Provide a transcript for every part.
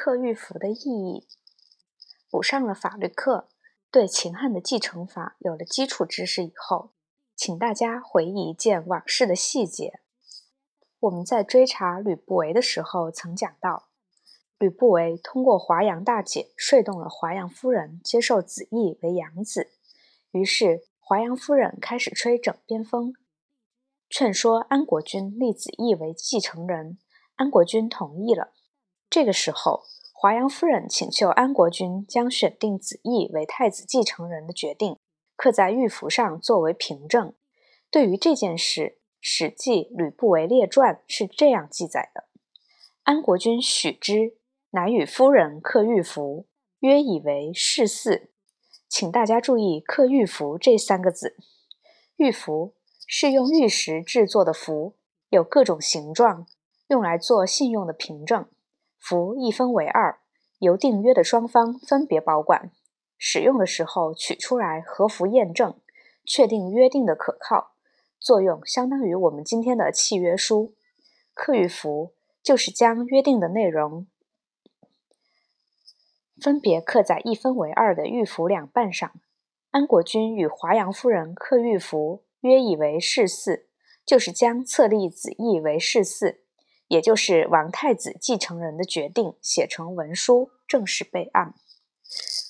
克玉符的意义。补上了法律课，对秦汉的继承法有了基础知识以后，请大家回忆一件往事的细节。我们在追查吕不韦的时候，曾讲到，吕不韦通过华阳大姐说动了华阳夫人接受子义为养子，于是华阳夫人开始吹枕边风，劝说安国君立子义为继承人。安国君同意了。这个时候，华阳夫人请求安国君将选定子义为太子继承人的决定刻在玉符上作为凭证。对于这件事，《史记·吕不韦列传》是这样记载的：安国君许之，乃与夫人刻玉符，约以为世嗣。请大家注意“刻玉符”这三个字。玉符是用玉石制作的符，有各种形状，用来做信用的凭证。符一分为二，由订约的双方分别保管。使用的时候取出来合符验证，确定约定的可靠。作用相当于我们今天的契约书，刻玉符就是将约定的内容分别刻在一分为二的玉符两半上。安国君与华阳夫人刻玉符，约以为世嗣，就是将册立子义为世嗣，也就是王太子继承人的决定写成文书，正式备案，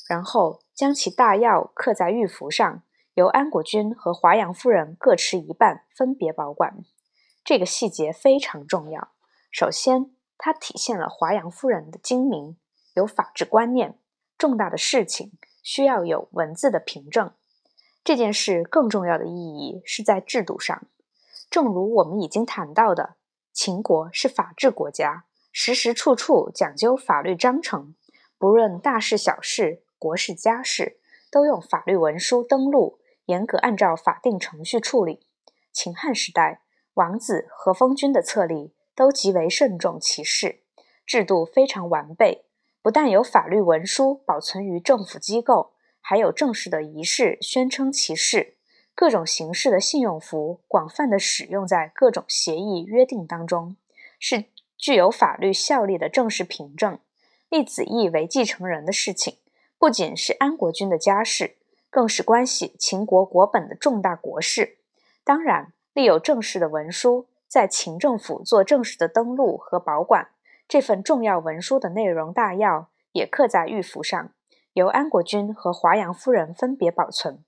然后将其大要刻在玉符上。由安国君和华阳夫人各持一半，分别保管。这个细节非常重要。首先，它体现了华阳夫人的精明，有法治观念。重大的事情需要有文字的凭证。这件事更重要的意义是在制度上。正如我们已经谈到的，秦国是法治国家，时时处处讲究法律章程，不论大事小事、国事家事，都用法律文书登录。严格按照法定程序处理。秦汉时代，王子和封君的册立都极为慎重其事，制度非常完备。不但有法律文书保存于政府机构，还有正式的仪式宣称其事。各种形式的信用符广泛的使用在各种协议约定当中，是具有法律效力的正式凭证。立子义为继承人的事情，不仅是安国君的家事。更是关系秦国国本的重大国事。当然，立有正式的文书，在秦政府做正式的登录和保管。这份重要文书的内容大要也刻在玉符上，由安国君和华阳夫人分别保存。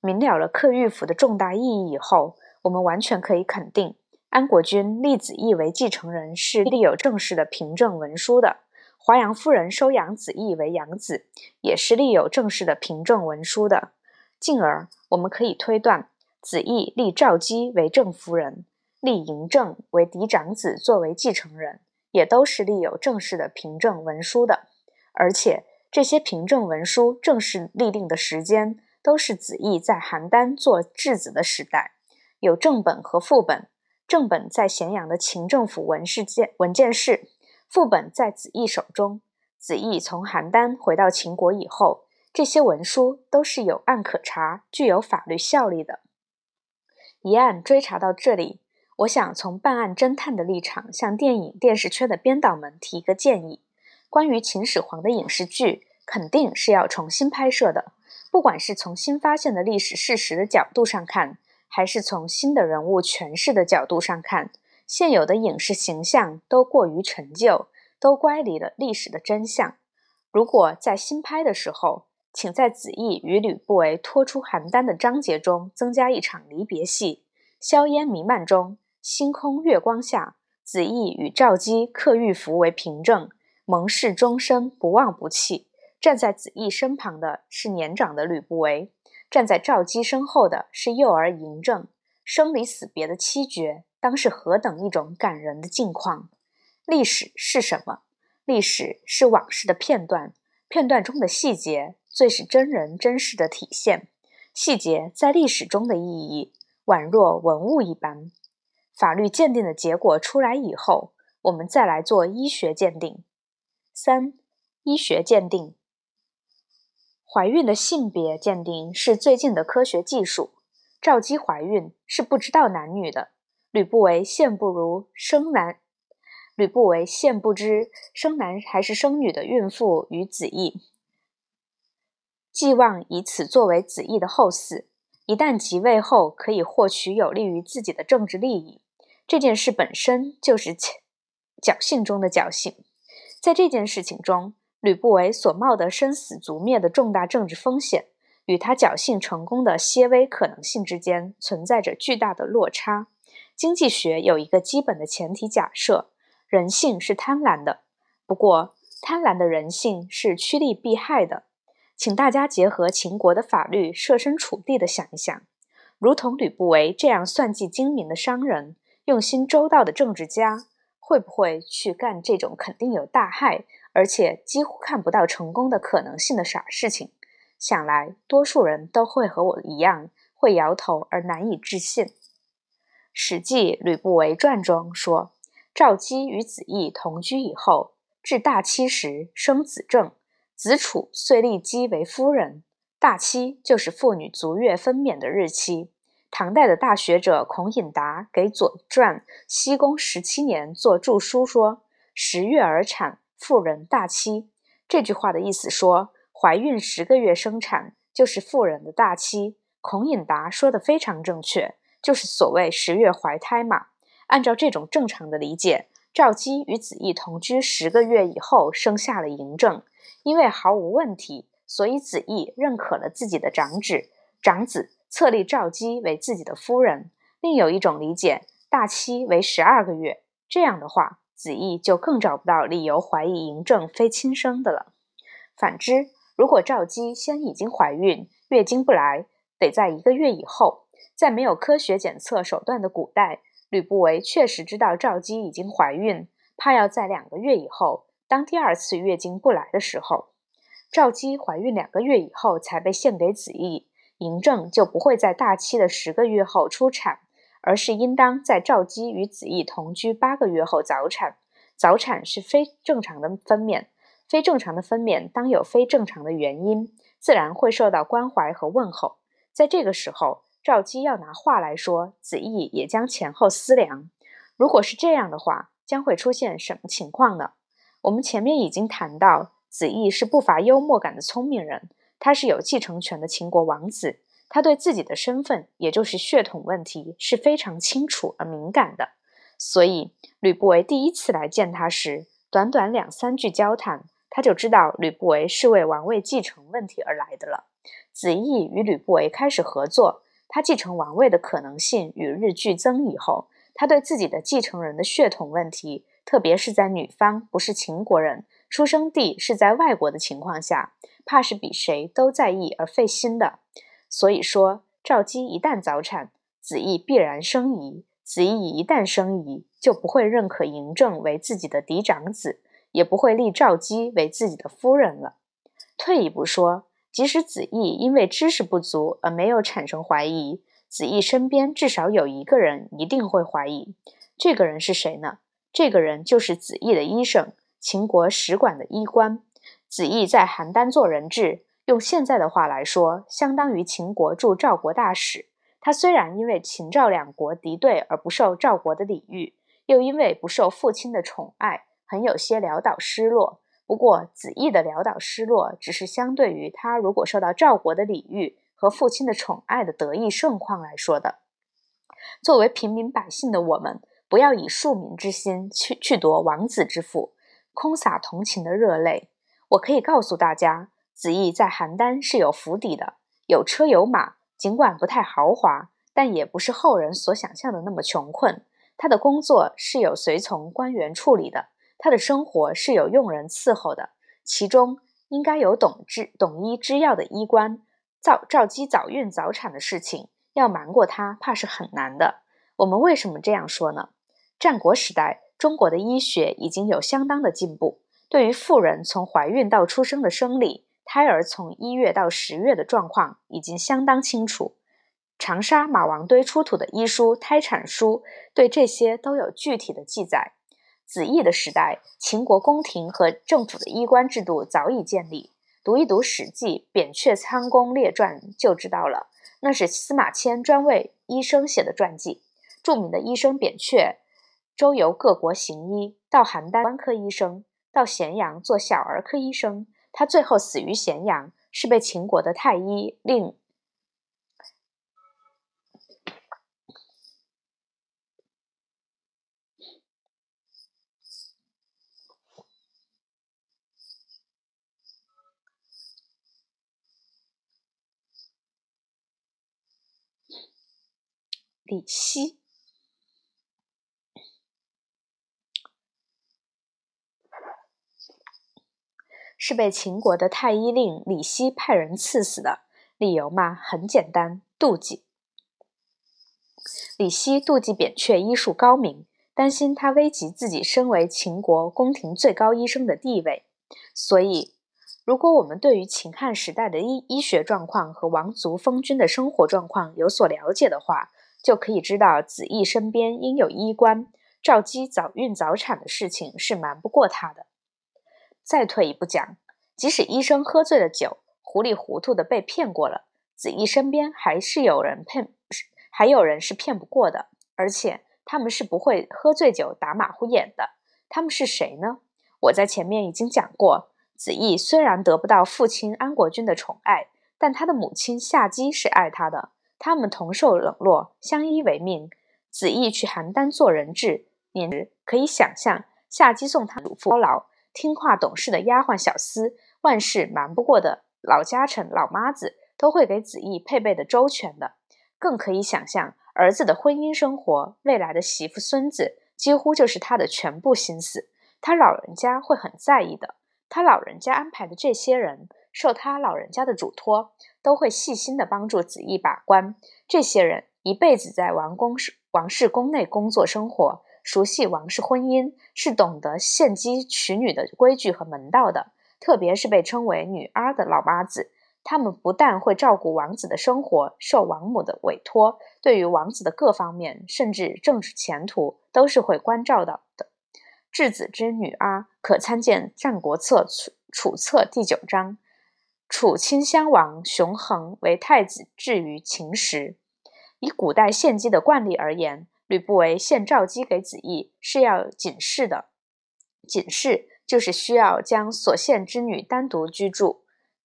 明了了刻玉府的重大意义以后，我们完全可以肯定，安国君立子义为继承人是立有正式的凭证文书的。华阳夫人收养子义为养子，也是立有正式的凭证文书的。进而，我们可以推断，子义立赵姬为正夫人，立嬴政为嫡长子作为继承人，也都是立有正式的凭证文书的。而且，这些凭证文书正式立定的时间，都是子义在邯郸做质子的时代，有正本和副本。正本在咸阳的秦政府文事件文件室。副本在子义手中。子义从邯郸回到秦国以后，这些文书都是有案可查、具有法律效力的。一案追查到这里，我想从办案侦探的立场，向电影电视圈的编导们提一个建议：关于秦始皇的影视剧，肯定是要重新拍摄的。不管是从新发现的历史事实的角度上看，还是从新的人物诠释的角度上看。现有的影视形象都过于陈旧，都乖离了历史的真相。如果在新拍的时候，请在子义与吕不韦拖出邯郸的章节中增加一场离别戏。硝烟弥漫中，星空月光下，子义与赵姬刻玉符为凭证，盟誓终生不忘不弃。站在子义身旁的是年长的吕不韦，站在赵姬身后的是幼儿嬴政。生离死别的七绝。当是何等一种感人的境况？历史是什么？历史是往事的片段，片段中的细节最是真人真事的体现。细节在历史中的意义，宛若文物一般。法律鉴定的结果出来以后，我们再来做医学鉴定。三、医学鉴定，怀孕的性别鉴定是最近的科学技术。赵姬怀孕是不知道男女的。吕不韦现不如生男，吕不韦现不知生男还是生女的孕妇与子义，寄望以此作为子义的后嗣。一旦即位后，可以获取有利于自己的政治利益，这件事本身就是侥幸中的侥幸。在这件事情中，吕不韦所冒的生死族灭的重大政治风险，与他侥幸成功的些微可能性之间存在着巨大的落差。经济学有一个基本的前提假设。人性是贪婪的，不过贪婪的人性是趋利避害的。请大家结合秦国的法律，设身处地的想一想：如同吕不韦这样算计精明的商人、用心周到的政治家，会不会去干这种肯定有大害，而且几乎看不到成功的可能性的傻事情？想来，多数人都会和我一样，会摇头而难以置信。《史记·吕不韦传》中说。赵姬与子义同居以后，至大七时，生子正，子楚遂立姬为夫人。大七就是妇女足月分娩的日期。唐代的大学者孔颖达给《左传》西宫十七年做注书说：“十月而产，妇人大期。”这句话的意思说，怀孕十个月生产就是妇人的大期。孔颖达说的非常正确，就是所谓十月怀胎嘛。按照这种正常的理解，赵姬与子义同居十个月以后生下了嬴政，因为毫无问题，所以子义认可了自己的长子，长子册立赵姬为自己的夫人。另有一种理解，大期为十二个月，这样的话，子义就更找不到理由怀疑嬴政非亲生的了。反之，如果赵姬先已经怀孕，月经不来，得在一个月以后，在没有科学检测手段的古代。吕不韦确实知道赵姬已经怀孕，怕要在两个月以后，当第二次月经不来的时候，赵姬怀孕两个月以后才被献给子义，嬴政就不会在大期的十个月后出产，而是应当在赵姬与子义同居八个月后早产。早产是非正常的分娩，非正常的分娩当有非正常的原因，自然会受到关怀和问候。在这个时候。赵姬要拿话来说，子义也将前后思量。如果是这样的话，将会出现什么情况呢？我们前面已经谈到，子义是不乏幽默感的聪明人，他是有继承权的秦国王子，他对自己的身份，也就是血统问题是非常清楚而敏感的。所以，吕不韦第一次来见他时，短短两三句交谈，他就知道吕不韦是为王位继承问题而来的了。子义与吕不韦开始合作。他继承王位的可能性与日俱增以后，他对自己的继承人的血统问题，特别是在女方不是秦国人、出生地是在外国的情况下，怕是比谁都在意而费心的。所以说，赵姬一旦早产，子义必然生疑；子义一旦生疑，就不会认可嬴政为自己的嫡长子，也不会立赵姬为自己的夫人了。退一步说。即使子义因为知识不足而没有产生怀疑，子义身边至少有一个人一定会怀疑。这个人是谁呢？这个人就是子义的医生，秦国使馆的医官。子义在邯郸做人质，用现在的话来说，相当于秦国驻赵国大使。他虽然因为秦赵两国敌对而不受赵国的礼遇，又因为不受父亲的宠爱，很有些潦倒失落。不过，子义的潦倒失落，只是相对于他如果受到赵国的礼遇和父亲的宠爱的得意盛况来说的。作为平民百姓的我们，不要以庶民之心去去夺王子之腹，空洒同情的热泪。我可以告诉大家，子义在邯郸是有府邸的，有车有马，尽管不太豪华，但也不是后人所想象的那么穷困。他的工作是有随从官员处理的。他的生活是有佣人伺候的，其中应该有懂治懂医知药的医官。赵赵姬早孕早产的事情，要瞒过他，怕是很难的。我们为什么这样说呢？战国时代，中国的医学已经有相当的进步，对于妇人从怀孕到出生的生理，胎儿从一月到十月的状况，已经相当清楚。长沙马王堆出土的医书《胎产书》，对这些都有具体的记载。子义的时代，秦国宫廷和政府的医官制度早已建立。读一读《史记·扁鹊仓公列传》就知道了，那是司马迁专为医生写的传记。著名的医生扁鹊周游各国行医，到邯郸专科医生，到咸阳做小儿科医生。他最后死于咸阳，是被秦国的太医令李希。是被秦国的太医令李希派人赐死的。理由嘛，很简单，妒忌。李希妒忌扁鹊医术高明，担心他危及自己身为秦国宫廷最高医生的地位。所以，如果我们对于秦汉时代的医医学状况和王族封君的生活状况有所了解的话，就可以知道子义身边应有医官，赵姬早孕早产的事情是瞒不过他的。再退一步讲，即使医生喝醉了酒，糊里糊涂的被骗过了，子义身边还是有人骗，还有人是骗不过的。而且他们是不会喝醉酒打马虎眼的。他们是谁呢？我在前面已经讲过，子义虽然得不到父亲安国君的宠爱，但他的母亲夏姬是爱他的。他们同受冷落，相依为命。子义去邯郸做人质，年时可以想象，夏姬送他嘱咐操劳。听话懂事的丫鬟小厮，万事瞒不过的老家臣老妈子，都会给子义配备的周全的。更可以想象，儿子的婚姻生活，未来的媳妇孙子，几乎就是他的全部心思。他老人家会很在意的。他老人家安排的这些人，受他老人家的嘱托，都会细心的帮助子义把关。这些人一辈子在王宫、王室宫内工作生活。熟悉王室婚姻，是懂得献姬娶女的规矩和门道的。特别是被称为女儿的老妈子，他们不但会照顾王子的生活，受王母的委托，对于王子的各方面，甚至政治前途，都是会关照到的。质子之女儿，可参见《战国策·楚楚策》第九章。楚顷襄王熊衡为太子，至于秦时，以古代献姬的惯例而言。吕不韦献赵姬给子义是要警示的，警示就是需要将所献之女单独居住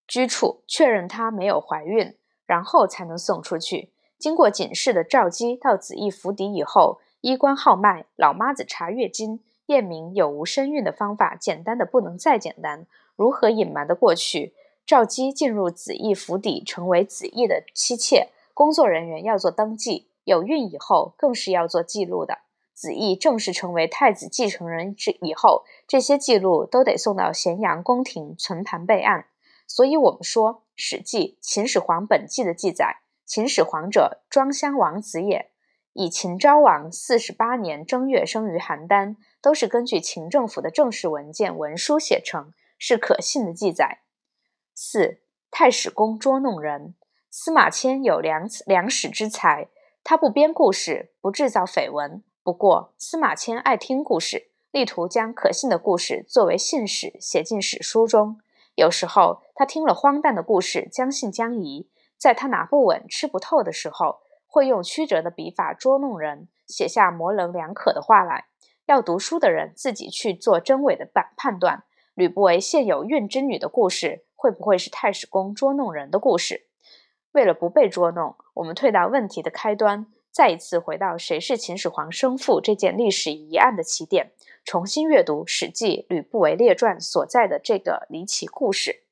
居处，确认她没有怀孕，然后才能送出去。经过警示的赵姬到子义府邸以后，衣冠号脉，老妈子查月经，验明有无身孕的方法简单的不能再简单，如何隐瞒的过去？赵姬进入子义府邸，成为子义的妻妾，工作人员要做登记。有孕以后，更是要做记录的。子义正式成为太子继承人之以后，这些记录都得送到咸阳宫廷存盘备案。所以，我们说《史记·秦始皇本纪》的记载：“秦始皇者，庄襄王子也。以秦昭王四十八年正月生于邯郸，都是根据秦政府的正式文件文书写成，是可信的记载。”四太史公捉弄人。司马迁有良良史之才。他不编故事，不制造绯闻。不过，司马迁爱听故事，力图将可信的故事作为信史写进史书中。有时候，他听了荒诞的故事，将信将疑。在他拿不稳、吃不透的时候，会用曲折的笔法捉弄人，写下模棱两可的话来，要读书的人自己去做真伪的判判断。吕不韦现有孕之女的故事，会不会是太史公捉弄人的故事？为了不被捉弄，我们退到问题的开端，再一次回到谁是秦始皇生父这件历史疑案的起点，重新阅读《史记·吕不韦列传》所在的这个离奇故事。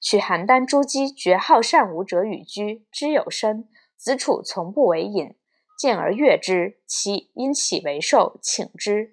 取邯郸诸姬绝好善舞者与居，知有身。子楚从不为饮，见而悦之，其因起为寿，请之。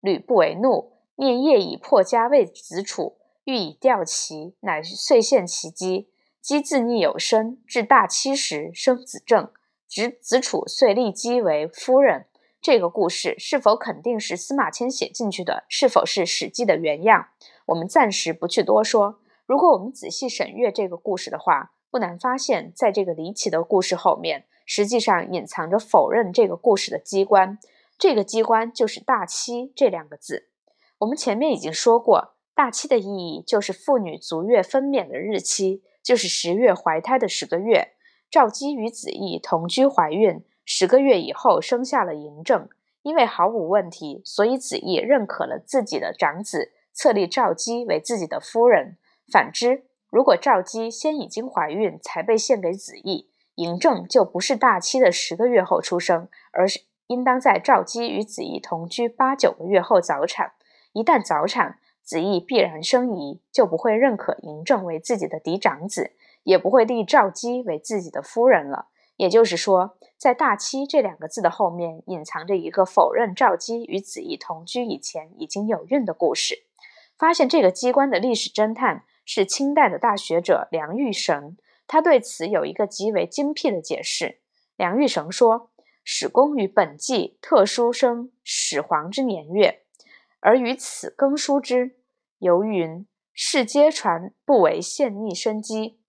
吕不韦怒，念夜以破家为子楚，欲以吊其，乃遂献其姬。姬自逆有身，至大七时生子正，子子楚遂立姬为夫人。这个故事是否肯定是司马迁写进去的？是否是《史记》的原样？我们暂时不去多说。如果我们仔细审阅这个故事的话，不难发现，在这个离奇的故事后面，实际上隐藏着否认这个故事的机关。这个机关就是“大七”这两个字。我们前面已经说过，“大七”的意义就是妇女足月分娩的日期。就是十月怀胎的十个月，赵姬与子义同居怀孕，十个月以后生下了嬴政。因为毫无问题，所以子义认可了自己的长子册立赵姬为自己的夫人。反之，如果赵姬先已经怀孕才被献给子义，嬴政就不是大期的十个月后出生，而是应当在赵姬与子义同居八九个月后早产。一旦早产，子义必然生疑，就不会认可嬴政为自己的嫡长子，也不会立赵姬为自己的夫人了。也就是说，在“大妻”这两个字的后面，隐藏着一个否认赵姬与子义同居以前已经有孕的故事。发现这个机关的历史侦探是清代的大学者梁玉绳，他对此有一个极为精辟的解释。梁玉绳说：“史公于本纪特殊生始皇之年月，而于此更书之。由云世皆传不为献逆生机。”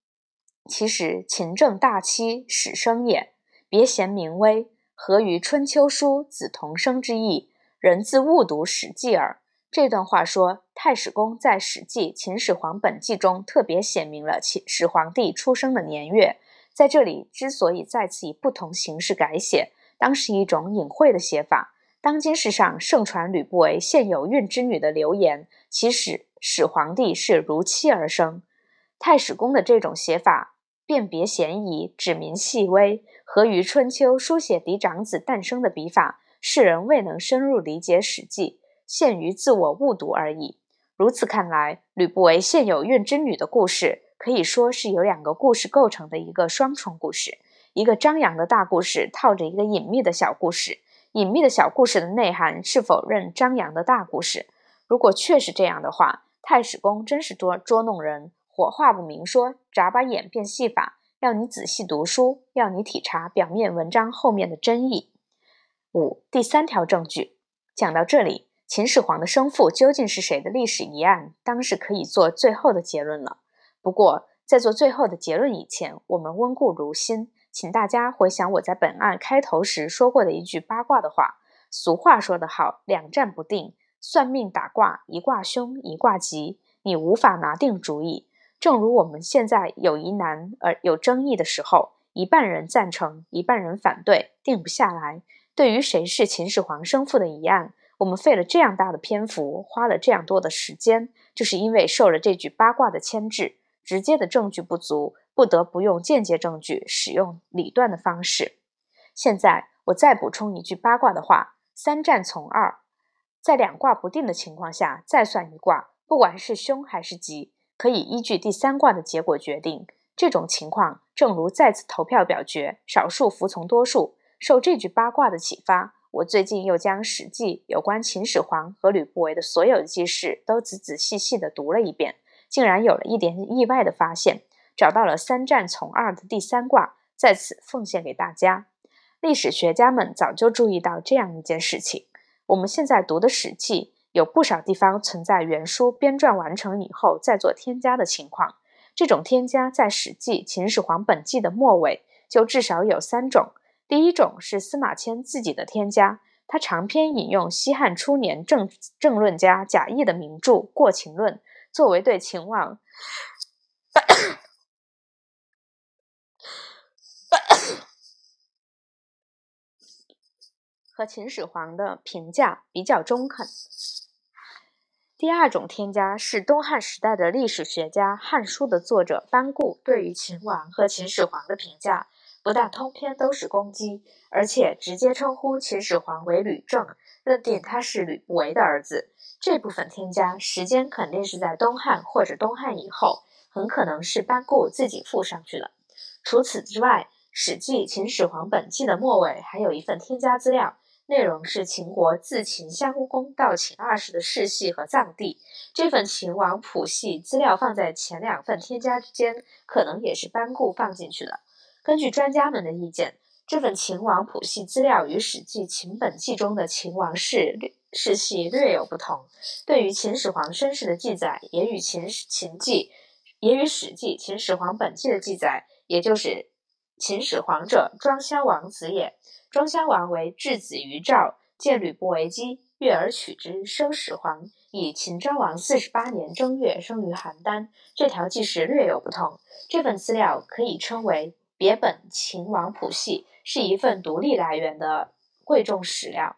其实勤政大期始生也，别贤名微，合于春秋书子同生之意，人自误读《史记》耳。这段话说，太史公在《史记·秦始皇本纪》中特别写明了秦始皇帝出生的年月，在这里之所以再次以不同形式改写，当是一种隐晦的写法。当今世上盛传吕不韦现有孕之女的流言，其实始皇帝是如期而生。太史公的这种写法。辨别嫌疑，指明细微，合于春秋书写嫡长子诞生的笔法，世人未能深入理解《史记》，限于自我误读而已。如此看来，吕不韦现有孕之女的故事，可以说是由两个故事构成的一个双重故事：一个张扬的大故事套着一个隐秘的小故事。隐秘的小故事的内涵是否认张扬的大故事？如果确是这样的话，太史公真是捉捉弄人。火话不明说，眨巴眼变戏法，要你仔细读书，要你体察表面文章后面的真意。五第三条证据讲到这里，秦始皇的生父究竟是谁的历史疑案，当是可以做最后的结论了。不过，在做最后的结论以前，我们温故如新，请大家回想我在本案开头时说过的一句八卦的话。俗话说得好，两战不定，算命打卦，一卦凶，一卦吉，你无法拿定主意。正如我们现在有疑难而有争议的时候，一半人赞成，一半人反对，定不下来。对于谁是秦始皇生父的疑案，我们费了这样大的篇幅，花了这样多的时间，就是因为受了这句八卦的牵制，直接的证据不足，不得不用间接证据，使用理断的方式。现在我再补充一句八卦的话：三战从二，在两卦不定的情况下，再算一卦，不管是凶还是吉。可以依据第三卦的结果决定。这种情况，正如再次投票表决，少数服从多数。受这句八卦的启发，我最近又将《史记》有关秦始皇和吕不韦的所有记事都仔仔细细地读了一遍，竟然有了一点意外的发现，找到了三战从二的第三卦，在此奉献给大家。历史学家们早就注意到这样一件事情：我们现在读的《史记》。有不少地方存在原书编撰完成以后再做添加的情况。这种添加在《史记·秦始皇本纪》的末尾就至少有三种。第一种是司马迁自己的添加，他长篇引用西汉初年政政论家贾谊的名著《过秦论》，作为对秦王。和秦始皇的评价比较中肯。第二种添加是东汉时代的历史学家《汉书》的作者班固对于秦王和秦始皇的评价，不但通篇都是攻击，而且直接称呼秦始皇为吕政，认定他是吕不韦的儿子。这部分添加时间肯定是在东汉或者东汉以后，很可能是班固自己附上去的。除此之外，《史记·秦始皇本纪》的末尾还有一份添加资料。内容是秦国自秦襄公到秦二世的世系和葬地。这份秦王谱系资料放在前两份添加之间，可能也是班固放进去的。根据专家们的意见，这份秦王谱系资料与《史记·秦本纪》中的秦王世世系略有不同。对于秦始皇身世的记载，也与《秦秦记》也与《史记·秦始皇本纪》的记载，也就是秦始皇者，庄襄王子也。庄襄王为质子于赵，见吕不韦姬，悦而取之，生始皇。以秦昭王四十八年正月生于邯郸。这条记事略有不同。这份资料可以称为别本秦王谱系，是一份独立来源的贵重史料。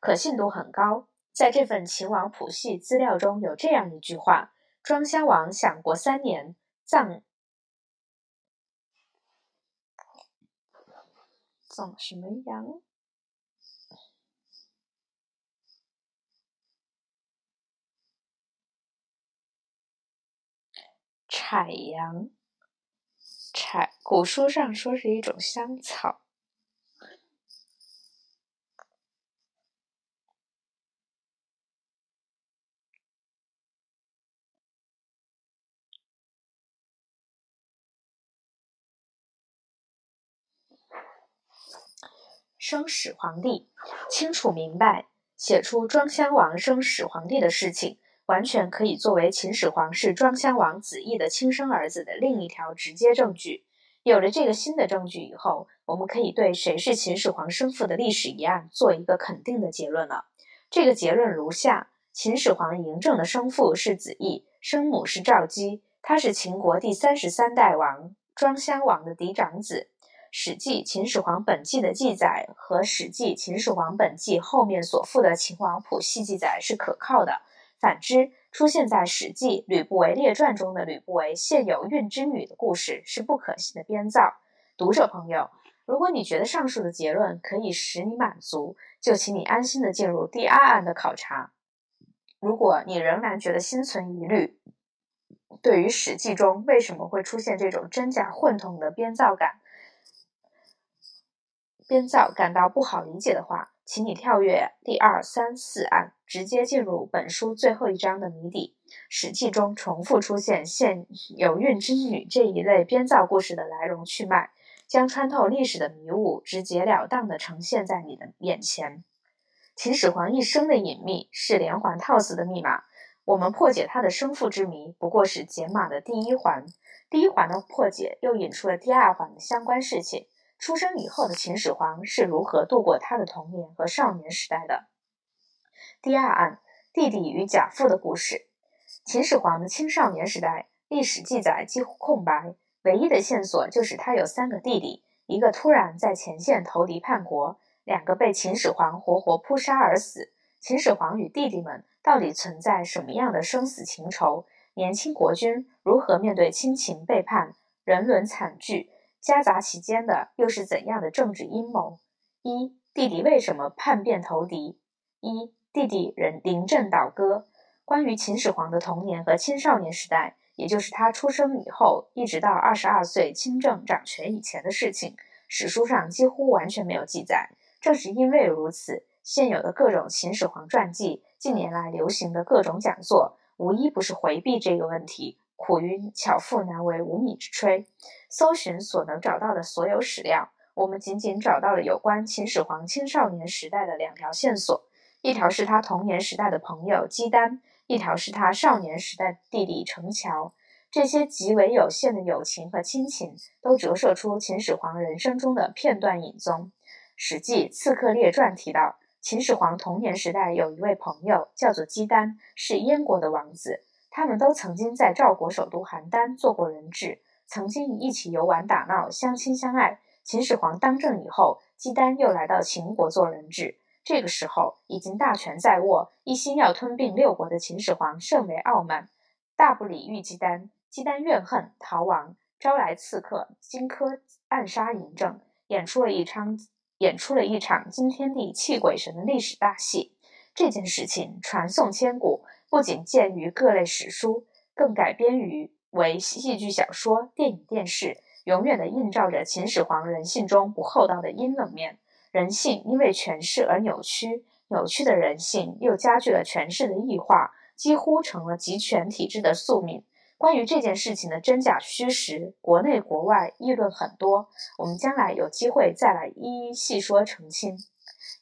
可信度很高。在这份秦王谱系资料中有这样一句话：“庄襄王享国三年，葬送什么羊？采羊。采古书上说是一种香草。”生始皇帝清楚明白，写出庄襄王生始皇帝的事情，完全可以作为秦始皇是庄襄王子异的亲生儿子的另一条直接证据。有了这个新的证据以后，我们可以对谁是秦始皇生父的历史疑案做一个肯定的结论了。这个结论如下：秦始皇嬴政的生父是子异，生母是赵姬，他是秦国第三十三代王庄襄王的嫡长子。《史记·秦始皇本纪》的记载和《史记·秦始皇本纪》后面所附的秦王谱系记载是可靠的。反之，出现在《史记·吕不韦列传》中的吕不韦现有孕之女的故事是不可信的编造。读者朋友，如果你觉得上述的结论可以使你满足，就请你安心的进入第二案的考察。如果你仍然觉得心存疑虑，对于《史记》中为什么会出现这种真假混同的编造感，编造感到不好理解的话，请你跳跃第二、三、四案，直接进入本书最后一章的谜底。史记中重复出现现有孕之女这一类编造故事的来龙去脉，将穿透历史的迷雾直截了当地呈现在你的眼前。秦始皇一生的隐秘是连环套词的密码，我们破解他的生父之谜不过是解码的第一环，第一环的破解又引出了第二环的相关事情。出生以后的秦始皇是如何度过他的童年和少年时代的？第二案，弟弟与贾父的故事。秦始皇的青少年时代，历史记载几乎空白，唯一的线索就是他有三个弟弟，一个突然在前线投敌叛国，两个被秦始皇活活扑杀而死。秦始皇与弟弟们到底存在什么样的生死情仇？年轻国君如何面对亲情背叛、人伦惨剧？夹杂其间的又是怎样的政治阴谋？一弟弟为什么叛变投敌？一弟弟人临阵倒戈。关于秦始皇的童年和青少年时代，也就是他出生以后一直到二十二岁亲政掌权以前的事情，史书上几乎完全没有记载。正是因为如此，现有的各种秦始皇传记，近年来流行的各种讲座，无一不是回避这个问题。苦于巧妇难为无米之炊。搜寻所能找到的所有史料，我们仅仅找到了有关秦始皇青少年时代的两条线索：一条是他童年时代的朋友姬丹，一条是他少年时代弟弟成乔。这些极为有限的友情和亲情，都折射出秦始皇人生中的片段影踪。《史记·刺客列传》提到，秦始皇童年时代有一位朋友叫做姬丹，是燕国的王子。他们都曾经在赵国首都邯郸做过人质，曾经一起游玩打闹，相亲相爱。秦始皇当政以后，姬丹又来到秦国做人质。这个时候已经大权在握，一心要吞并六国的秦始皇甚为傲慢，大不礼遇姬丹。姬丹怨恨逃亡，招来刺客荆轲暗杀嬴政，演出了一场演出了一场惊天地泣鬼神的历史大戏。这件事情传颂千古。不仅见于各类史书，更改编于为戏剧小说、电影、电视，永远的映照着秦始皇人性中不厚道的阴冷面。人性因为权势而扭曲，扭曲的人性又加剧了权势的异化，几乎成了集权体制的宿命。关于这件事情的真假虚实，国内国外议论很多，我们将来有机会再来一一细说澄清。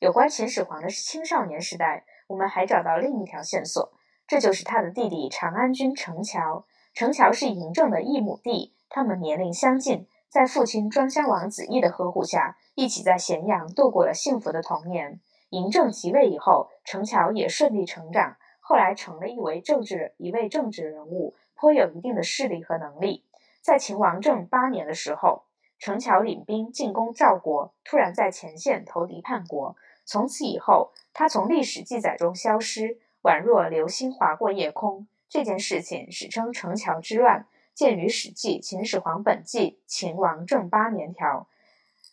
有关秦始皇的青少年时代，我们还找到另一条线索。这就是他的弟弟长安君成乔。成乔是嬴政的异母弟，他们年龄相近，在父亲庄襄王子异的呵护下，一起在咸阳度过了幸福的童年。嬴政即位以后，成乔也顺利成长，后来成了一位政治一位政治人物，颇有一定的势力和能力。在秦王政八年的时候，成乔领兵进攻赵国，突然在前线投敌叛国，从此以后，他从历史记载中消失，宛若流星划过夜空。这件事情史称城桥之乱，见于《史记·秦始皇本纪·秦王政八年条》。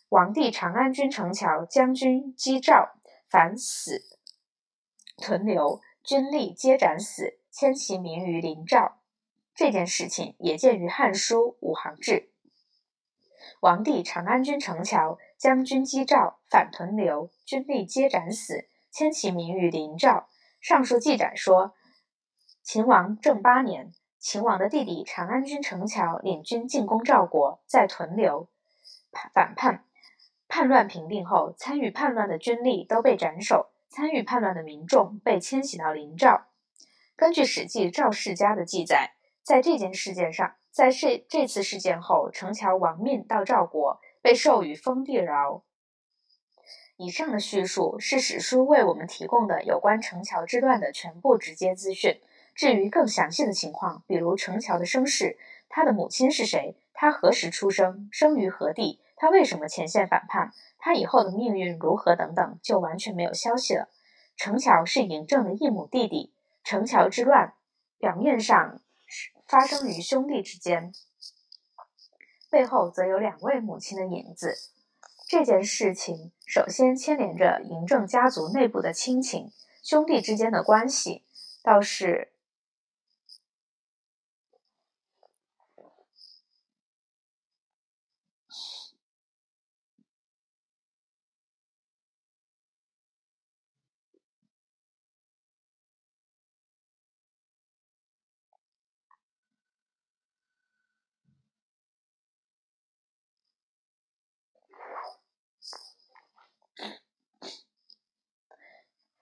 王帝长安君城桥将军击赵，反死屯留，军吏皆斩死，迁其民于临赵。这件事情也见于《汉书·武行志》。王帝长安君城桥将军击赵，反屯留，军吏皆斩死，迁其民于临赵。上述记载说，秦王政八年，秦王的弟弟长安君成桥领军进攻赵国，在屯留反叛。叛乱平定后，参与叛乱的军吏都被斩首，参与叛乱的民众被迁徙到临赵。根据《史记·赵世家》的记载，在这件事件上，在这这次事件后，成桥亡命到赵国，被授予封地饶。以上的叙述是史书为我们提供的有关城桥之乱的全部直接资讯。至于更详细的情况，比如城桥的身世，他的母亲是谁，他何时出生，生于何地。他为什么前线反叛？他以后的命运如何？等等，就完全没有消息了。城桥是嬴政的异母弟弟。城桥之乱表面上发生于兄弟之间，背后则有两位母亲的影子。这件事情首先牵连着嬴政家族内部的亲情，兄弟之间的关系倒是。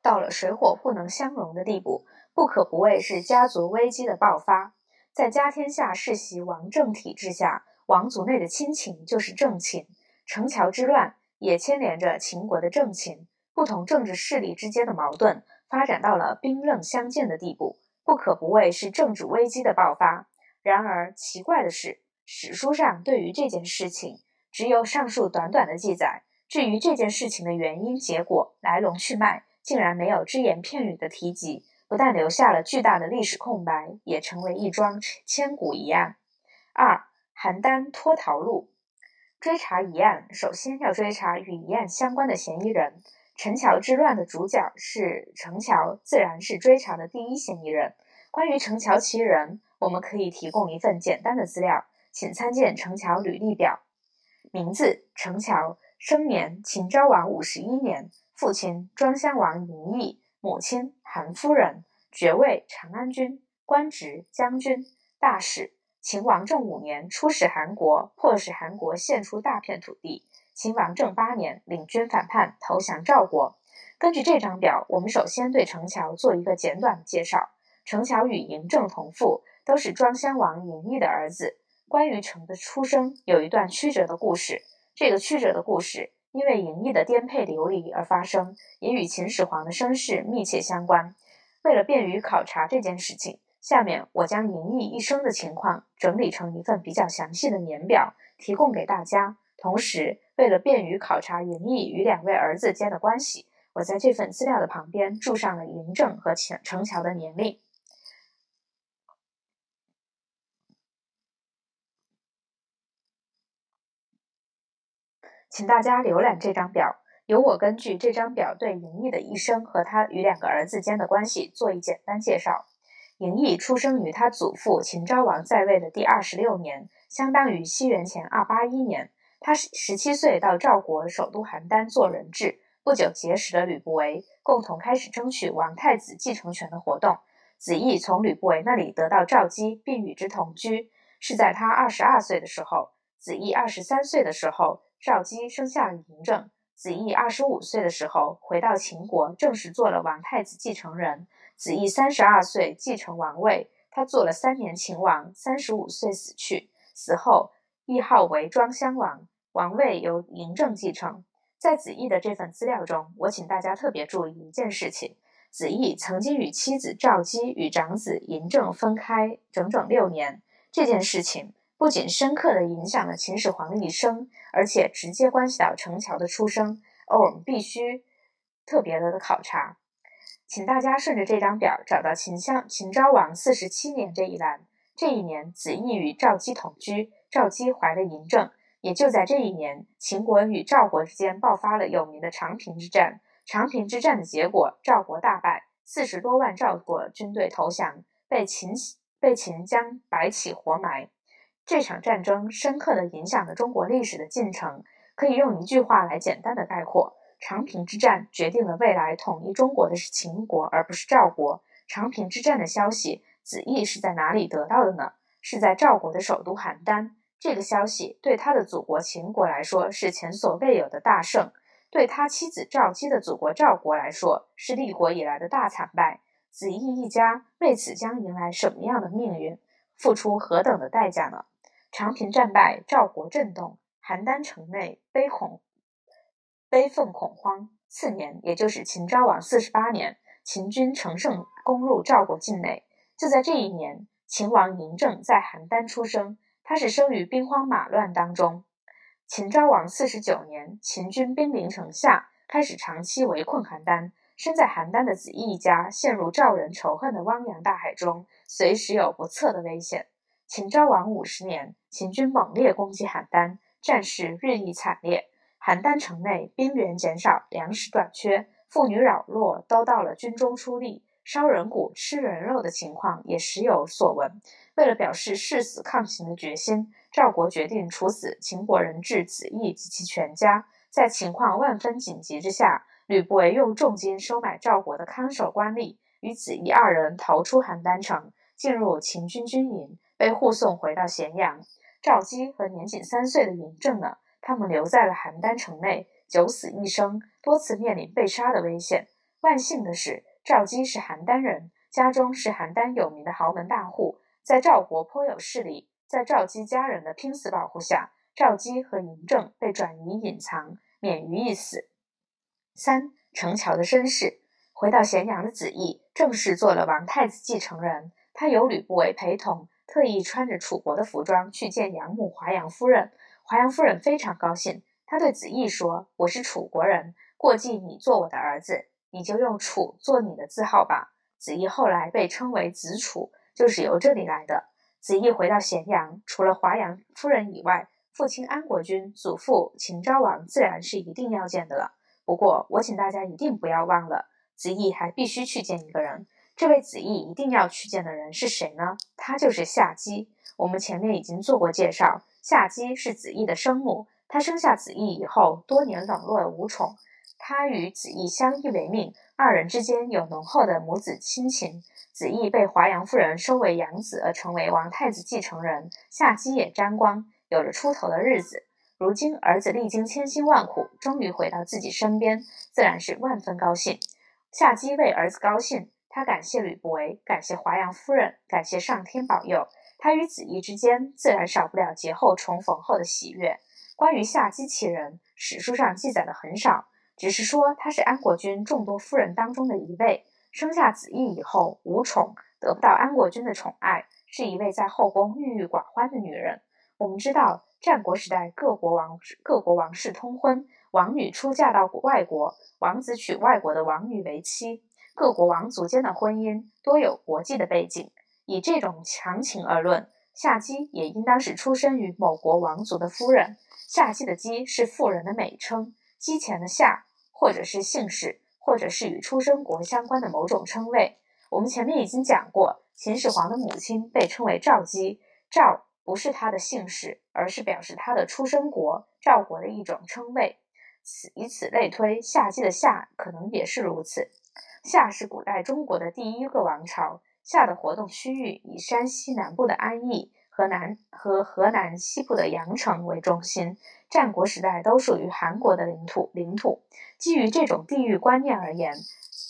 到了水火不能相容的地步，不可不谓是家族危机的爆发。在家天下世袭王政体制下，王族内的亲情就是政情。城桥之乱也牵连着秦国的政情，不同政治势力之间的矛盾发展到了兵刃相见的地步，不可不谓是政治危机的爆发。然而奇怪的是，史书上对于这件事情只有上述短短的记载，至于这件事情的原因、结果、来龙去脉。竟然没有只言片语的提及，不但留下了巨大的历史空白，也成为一桩千古疑案。二、邯郸脱逃录，追查疑案，首先要追查与疑案相关的嫌疑人。陈桥之乱的主角是陈桥，自然是追查的第一嫌疑人。关于陈桥其人，我们可以提供一份简单的资料，请参见陈桥履历表。名字：陈桥，生年秦昭王五十一年。父亲庄襄王嬴异，母亲韩夫人，爵位长安君，官职将军、大使。秦王政五年，出使韩国，迫使韩国献出大片土地。秦王政八年，领军反叛，投降赵国。根据这张表，我们首先对程桥做一个简短的介绍。程桥与嬴政同父，都是庄襄王嬴异的儿子。关于程的出生，有一段曲折的故事。这个曲折的故事。因为嬴异的颠沛流离而发生，也与秦始皇的身世密切相关。为了便于考察这件事情，下面我将嬴异一生的情况整理成一份比较详细的年表，提供给大家。同时，为了便于考察嬴异与两位儿子间的关系，我在这份资料的旁边注上了嬴政和陈陈桥的年龄。请大家浏览这张表，由我根据这张表对嬴异的一生和他与两个儿子间的关系做一简单介绍。嬴异出生于他祖父秦昭王在位的第二十六年，相当于西元前二八一年。他十七岁到赵国首都邯郸做人质，不久结识了吕不韦，共同开始争取王太子继承权的活动。子义从吕不韦那里得到赵姬，并与之同居。是在他二十二岁的时候，子义二十三岁的时候。赵姬生下嬴政，子义二十五岁的时候回到秦国，正式做了王太子继承人。子义三十二岁继承王位，他做了三年秦王，三十五岁死去。死后谥号为庄襄王，王位由嬴政继承。在子义的这份资料中，我请大家特别注意一件事情：子义曾经与妻子赵姬与长子嬴政分开整整六年。这件事情。不仅深刻地影响了秦始皇的一生，而且直接关系到陈桥的出生。而我们必须特别的考察。请大家顺着这张表找到秦襄秦昭王四十七年这一栏。这一年，子义与赵姬同居，赵姬怀了嬴政。也就在这一年，秦国与赵国之间爆发了有名的长平之战。长平之战的结果，赵国大败，四十多万赵国军队投降，被秦被秦将白起活埋。这场战争深刻地影响了中国历史的进程，可以用一句话来简单的概括：长平之战决定了未来统一中国的是秦国，而不是赵国。长平之战的消息。子义是在哪里得到的呢？是在赵国的首都邯郸。这个消息对他的祖国秦国来说是前所未有的大胜，对他妻子赵姬的祖国赵国来说是立国以来的大惨败。子义一家为此将迎来什么样的命运，付出何等的代价呢？长平战败，赵国震动，邯郸城内悲恐悲愤恐慌。次年，也就是秦昭王四十八年，秦军乘胜攻入赵国境内。就在这一年，秦王嬴政在邯郸出生。他是生于兵荒马乱当中。秦昭王四十九年，秦军兵临城下，开始长期围困邯郸。身在邯郸的子义一家陷入赵人仇恨的汪洋大海中，随时有不测的危险。秦昭王五十年，秦军猛烈攻击邯郸，战事日益惨烈。邯郸城内兵源减少，粮食短缺，妇女老弱都到了军中出力。烧人骨、吃人肉的情况也时有所闻。为了表示誓死抗秦的决心，赵国决定处死秦国人质子义及其全家。在情况万分紧急之下，吕不韦用重金收买赵国的看守官吏，与子义二人逃出邯郸城，进入秦军军营，被护送回到咸阳。赵姬和年仅三岁的嬴政呢？他们留在了邯郸城内，九死一生，多次面临被杀的危险。万幸的是。赵姬是邯郸人，家中是邯郸有名的豪门大户，在赵国颇有势力。在赵姬家人的拼死保护下，赵姬和嬴政被转移隐藏，免于一死。三城桥的身世，回到咸阳的子义正式做了王太子继承人。他有吕不韦陪同，特意穿着楚国的服装去见养母华阳夫人。华阳夫人非常高兴，她对子义说：“我是楚国人，过继你做我的儿子。”你就用楚做你的字号吧。子义后来被称为子楚，就是由这里来的。子义回到咸阳，除了华阳夫人以外，父亲安国君、祖父秦昭王自然是一定要见的了。不过，我请大家一定不要忘了，子义还必须去见一个人。这位子义一定要去见的人是谁呢？他就是夏姬。我们前面已经做过介绍，夏姬是子义的生母。她生下子义以后，多年冷落无宠。他与子义相依为命，二人之间有浓厚的母子亲情。子义被华阳夫人收为养子，而成为王太子继承人。夏姬也沾光，有了出头的日子。如今儿子历经千辛万苦，终于回到自己身边，自然是万分高兴。夏姬为儿子高兴，他感谢吕不韦，感谢华阳夫人，感谢上天保佑。他与子义之间自然少不了劫后重逢后的喜悦。关于夏姬其人，史书上记载的很少。只是说她是安国君众多夫人当中的一位，生下子义以后无宠，得不到安国君的宠爱，是一位在后宫郁郁寡欢的女人。我们知道，战国时代各国王各国王室通婚，王女出嫁到外国，王子娶外国的王女为妻，各国王族间的婚姻多有国际的背景。以这种强情而论，夏姬也应当是出身于某国王族的夫人。夏姬的姬是妇人的美称，姬前的夏。或者是姓氏，或者是与出生国相关的某种称谓。我们前面已经讲过，秦始皇的母亲被称为赵姬，赵不是他的姓氏，而是表示他的出生国赵国的一种称谓。此以此类推，夏姬的夏可能也是如此。夏是古代中国的第一个王朝，夏的活动区域以山西南部的安邑。河南和河南西部的阳城为中心，战国时代都属于韩国的领土。领土基于这种地域观念而言，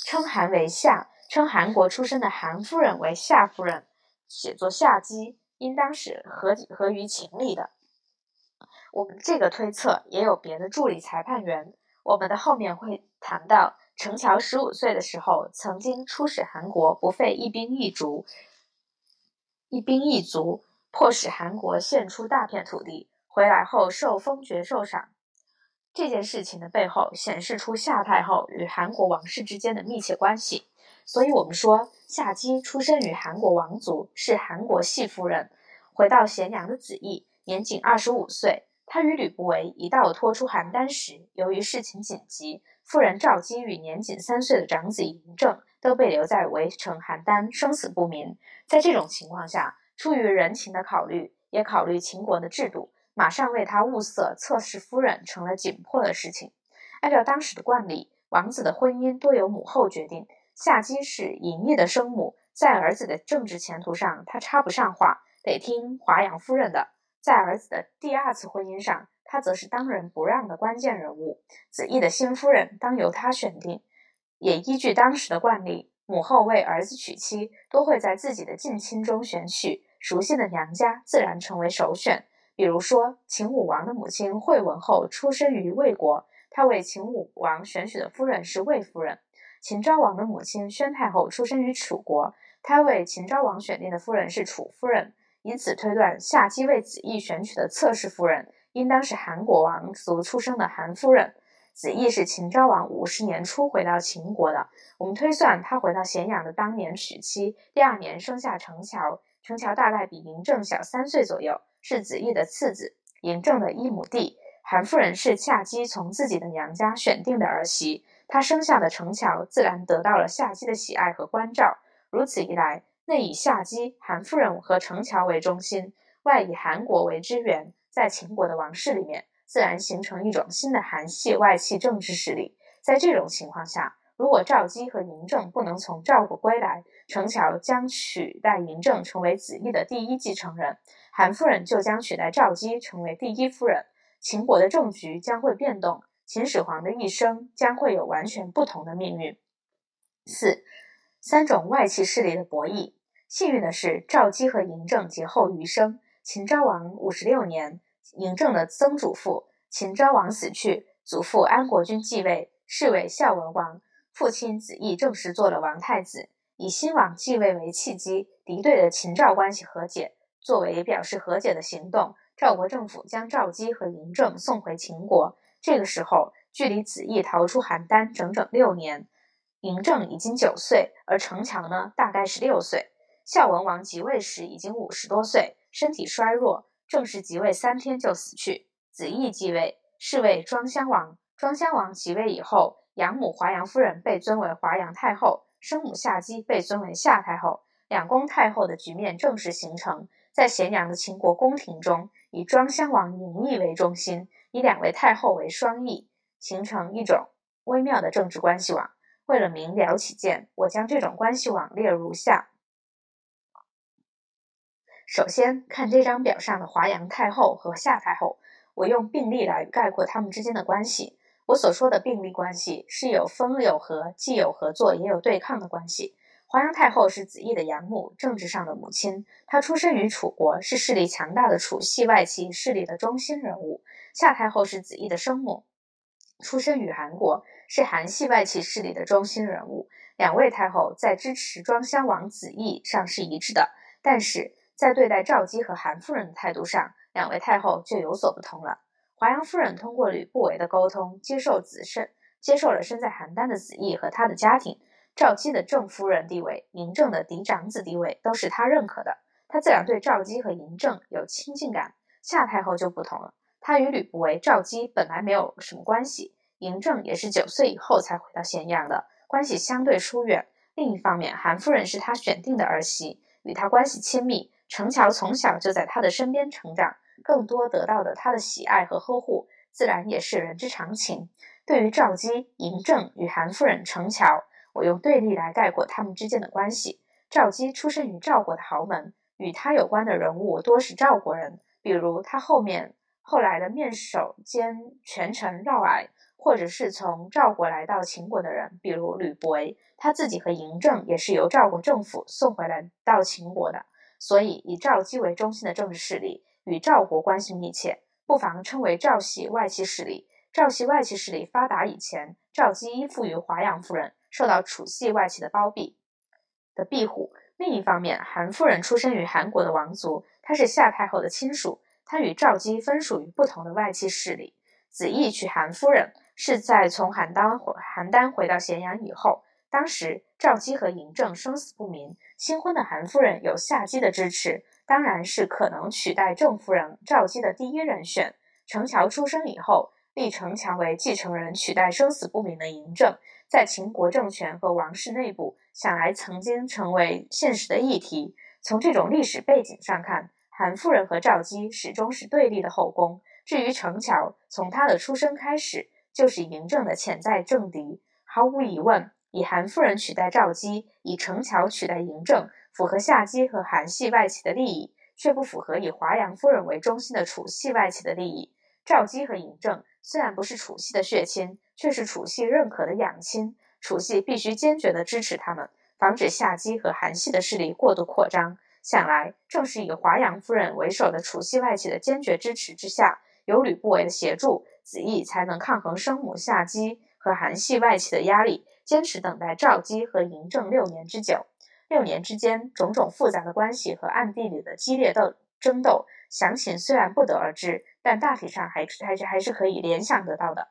称韩为夏，称韩国出身的韩夫人为夏夫人，写作夏姬，应当是合合于情理的。我们这个推测也有别的助理裁判员。我们的后面会谈到，陈桥十五岁的时候，曾经出使韩国，不费一兵一卒，一兵一卒。迫使韩国献出大片土地，回来后受封爵受赏。这件事情的背后显示出夏太后与韩国王室之间的密切关系，所以我们说夏姬出生于韩国王族，是韩国系夫人。回到咸阳的子义，年仅二十五岁。他与吕不韦一道拖出邯郸时，由于事情紧急，夫人赵姬与年仅三岁的长子嬴政都被留在围城邯郸，生死不明。在这种情况下，出于人情的考虑，也考虑秦国的制度，马上为他物色侧室夫人成了紧迫的事情。按照当时的惯例，王子的婚姻多由母后决定。夏姬是嬴异的生母，在儿子的政治前途上，他插不上话，得听华阳夫人的。在儿子的第二次婚姻上，他则是当仁不让的关键人物。子义的新夫人当由他选定，也依据当时的惯例，母后为儿子娶妻，多会在自己的近亲中选取，熟悉的娘家自然成为首选。比如说，秦武王的母亲惠文后出身于魏国，他为秦武王选取的夫人是魏夫人；秦昭王的母亲宣太后出身于楚国，他为秦昭王选定的夫人是楚夫人。以此推断，夏姬为子义选取的侧室夫人，应当是韩国王族出生的韩夫人。子义是秦昭王五十年初回到秦国的，我们推算他回到咸阳的当年娶妻，第二年生下成乔，成乔大概比嬴政小三岁左右，是子义的次子，嬴政的一亩地。韩夫人是夏姬从自己的娘家选定的儿媳，她生下的成乔自然得到了夏姬的喜爱和关照。如此一来。内以夏姬、韩夫人和成乔为中心，外以韩国为支援，在秦国的王室里面，自然形成一种新的韩系外戚政治势力。在这种情况下，如果赵姬和嬴政不能从赵国归来，成乔将取代嬴政成为子义的第一继承人，韩夫人就将取代赵姬成为第一夫人。秦国的政局将会变动，秦始皇的一生将会有完全不同的命运。四，三种外戚势力的博弈。幸运的是，赵姬和嬴政劫后余生。秦昭王五十六年，嬴政的曾祖父秦昭王死去，祖父安国君继位，是为孝文王。父亲子义正式做了王太子，以新王继位为契机，敌对的秦赵关系和解。作为表示和解的行动，赵国政府将赵姬和嬴政送回秦国。这个时候，距离子义逃出邯郸整整六年。嬴政已经九岁，而城墙呢，大概是六岁。孝文王即位时已经五十多岁，身体衰弱，正式即位三天就死去。子义继位，是为庄襄王。庄襄王即位以后，养母华阳夫人被尊为华阳太后，生母夏姬被尊为夏太后，两宫太后的局面正式形成。在咸阳的秦国宫廷中，以庄襄王嬴异为中心，以两位太后为双翼，形成一种微妙的政治关系网。为了明了起见，我将这种关系网列如下。首先看这张表上的华阳太后和夏太后，我用并立来概括他们之间的关系。我所说的并立关系是有分有合，既有合作也有对抗的关系。华阳太后是子义的养母，政治上的母亲。她出身于楚国，是势力强大的楚系外戚势力的中心人物。夏太后是子义的生母，出身于韩国，是韩系外戚势力的中心人物。两位太后在支持庄襄王子义上是一致的，但是。在对待赵姬和韩夫人的态度上，两位太后就有所不同了。华阳夫人通过吕不韦的沟通，接受子申，接受了身在邯郸的子义和他的家庭。赵姬的正夫人地位，嬴政的嫡长子地位，都是他认可的，他自然对赵姬和嬴政有亲近感。夏太后就不同了，她与吕不韦、赵姬本来没有什么关系，嬴政也是九岁以后才回到咸阳的，关系相对疏远。另一方面，韩夫人是他选定的儿媳，与他关系亲密。程乔从小就在他的身边成长，更多得到的他的喜爱和呵护，自然也是人之常情。对于赵姬、嬴政与韩夫人程乔，我用对立来概括他们之间的关系。赵姬出身于赵国的豪门，与他有关的人物多是赵国人，比如他后面后来的面首兼权臣嫪毐，或者是从赵国来到秦国的人，比如吕不韦。他自己和嬴政也是由赵国政府送回来到秦国的。所以，以赵姬为中心的政治势力与赵国关系密切，不妨称为赵系外戚势力。赵系外戚势力发达以前，赵姬依附于华阳夫人，受到楚系外戚的包庇的庇护。另一方面，韩夫人出身于韩国的王族，她是夏太后的亲属，她与赵姬分属于不同的外戚势力。子义娶韩夫人是在从邯郸回邯郸回到咸阳以后。当时赵姬和嬴政生死不明，新婚的韩夫人有夏姬的支持，当然是可能取代郑夫人赵姬的第一人选。程乔出生以后，立程乔为继承人，取代生死不明的嬴政，在秦国政权和王室内部，想来曾经成为现实的议题。从这种历史背景上看，韩夫人和赵姬始终是对立的后宫。至于程乔，从他的出生开始就是嬴政的潜在政敌。毫无疑问，以韩夫人取代赵姬，以程乔取代嬴政，符合夏姬和韩系外戚的利益，却不符合以华阳夫人为中心的楚系外戚的利益。赵姬和嬴政虽然不是楚系的血亲，却是楚系认可的养亲，楚系必须坚决地支持他们，防止夏姬和韩系的势力过度扩张。想来，正是以华阳夫人为首的楚系外戚的坚决支持之下。有吕不韦的协助，子义才能抗衡生母夏姬和韩系外戚的压力，坚持等待赵姬和嬴政六年之久。六年之间，种种复杂的关系和暗地里的激烈斗争斗，详情虽然不得而知，但大体上还是还是还是可以联想得到的。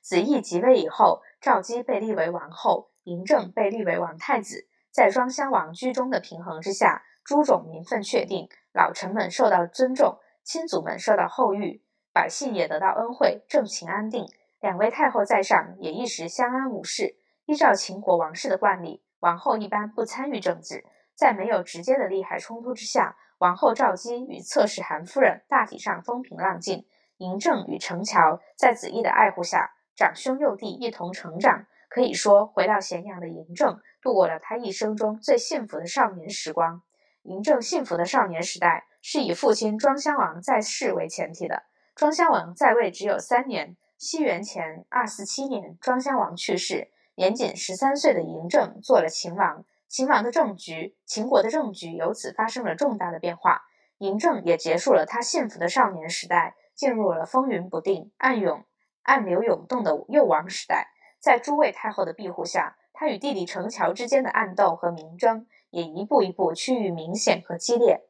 子义即位以后，赵姬被立为王后，嬴政被立为王太子。在庄襄王居中的平衡之下，诸种名分确定，老臣们受到尊重。亲族们受到厚遇，百姓也得到恩惠，政情安定。两位太后在上，也一时相安无事。依照秦国王室的惯例，王后一般不参与政治。在没有直接的利害冲突之下，王后赵姬与侧室韩夫人大体上风平浪静。嬴政与程乔在子义的爱护下，长兄幼弟一同成长。可以说，回到咸阳的嬴政度过了他一生中最幸福的少年时光。嬴政幸福的少年时代。是以父亲庄襄王在世为前提的。庄襄王在位只有三年，西元前二四七年，庄襄王去世，年仅十三岁的嬴政做了秦王。秦王的政局，秦国的政局由此发生了重大的变化。嬴政也结束了他幸福的少年时代，进入了风云不定、暗涌、暗流涌动的幼王时代。在诸位太后的庇护下，他与弟弟程乔之间的暗斗和明争也一步一步趋于明显和激烈。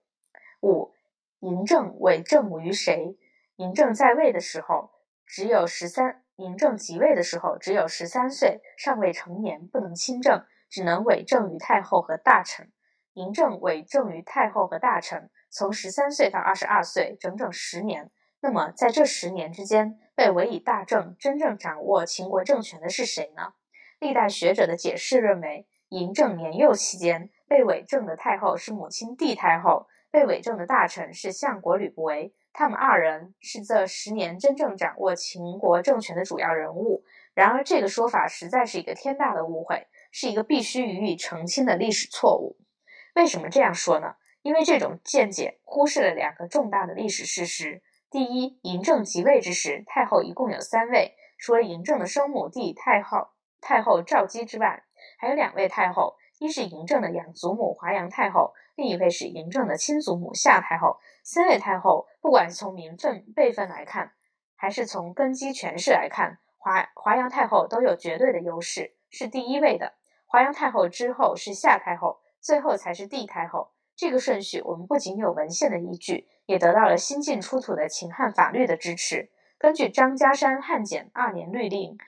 五，嬴政为政母于谁？嬴政在位的时候只有十三，嬴政即位的时候只有十三岁，尚未成年，不能亲政，只能委政于太后和大臣。嬴政委政于太后和大臣，从十三岁到二十二岁，整整十年。那么在这十年之间，被委以大政、真正掌握秦国政权的是谁呢？历代学者的解释认为，嬴政年幼期间被委政的太后是母亲帝太后。被委政的大臣是相国吕不韦，他们二人是这十年真正掌握秦国政权的主要人物。然而，这个说法实在是一个天大的误会，是一个必须予以澄清的历史错误。为什么这样说呢？因为这种见解忽视了两个重大的历史事实：第一，嬴政即位之时，太后一共有三位，除了嬴政的生母帝太后太后赵姬之外，还有两位太后，一是嬴政的养祖母华阳太后。另一位是嬴政的亲祖母夏太后，三位太后，不管是从名分辈分来看，还是从根基权势来看，华华阳太后都有绝对的优势，是第一位的。华阳太后之后是夏太后，最后才是帝太后。这个顺序，我们不仅有文献的依据，也得到了新晋出土的秦汉法律的支持。根据张家山汉简二年律令，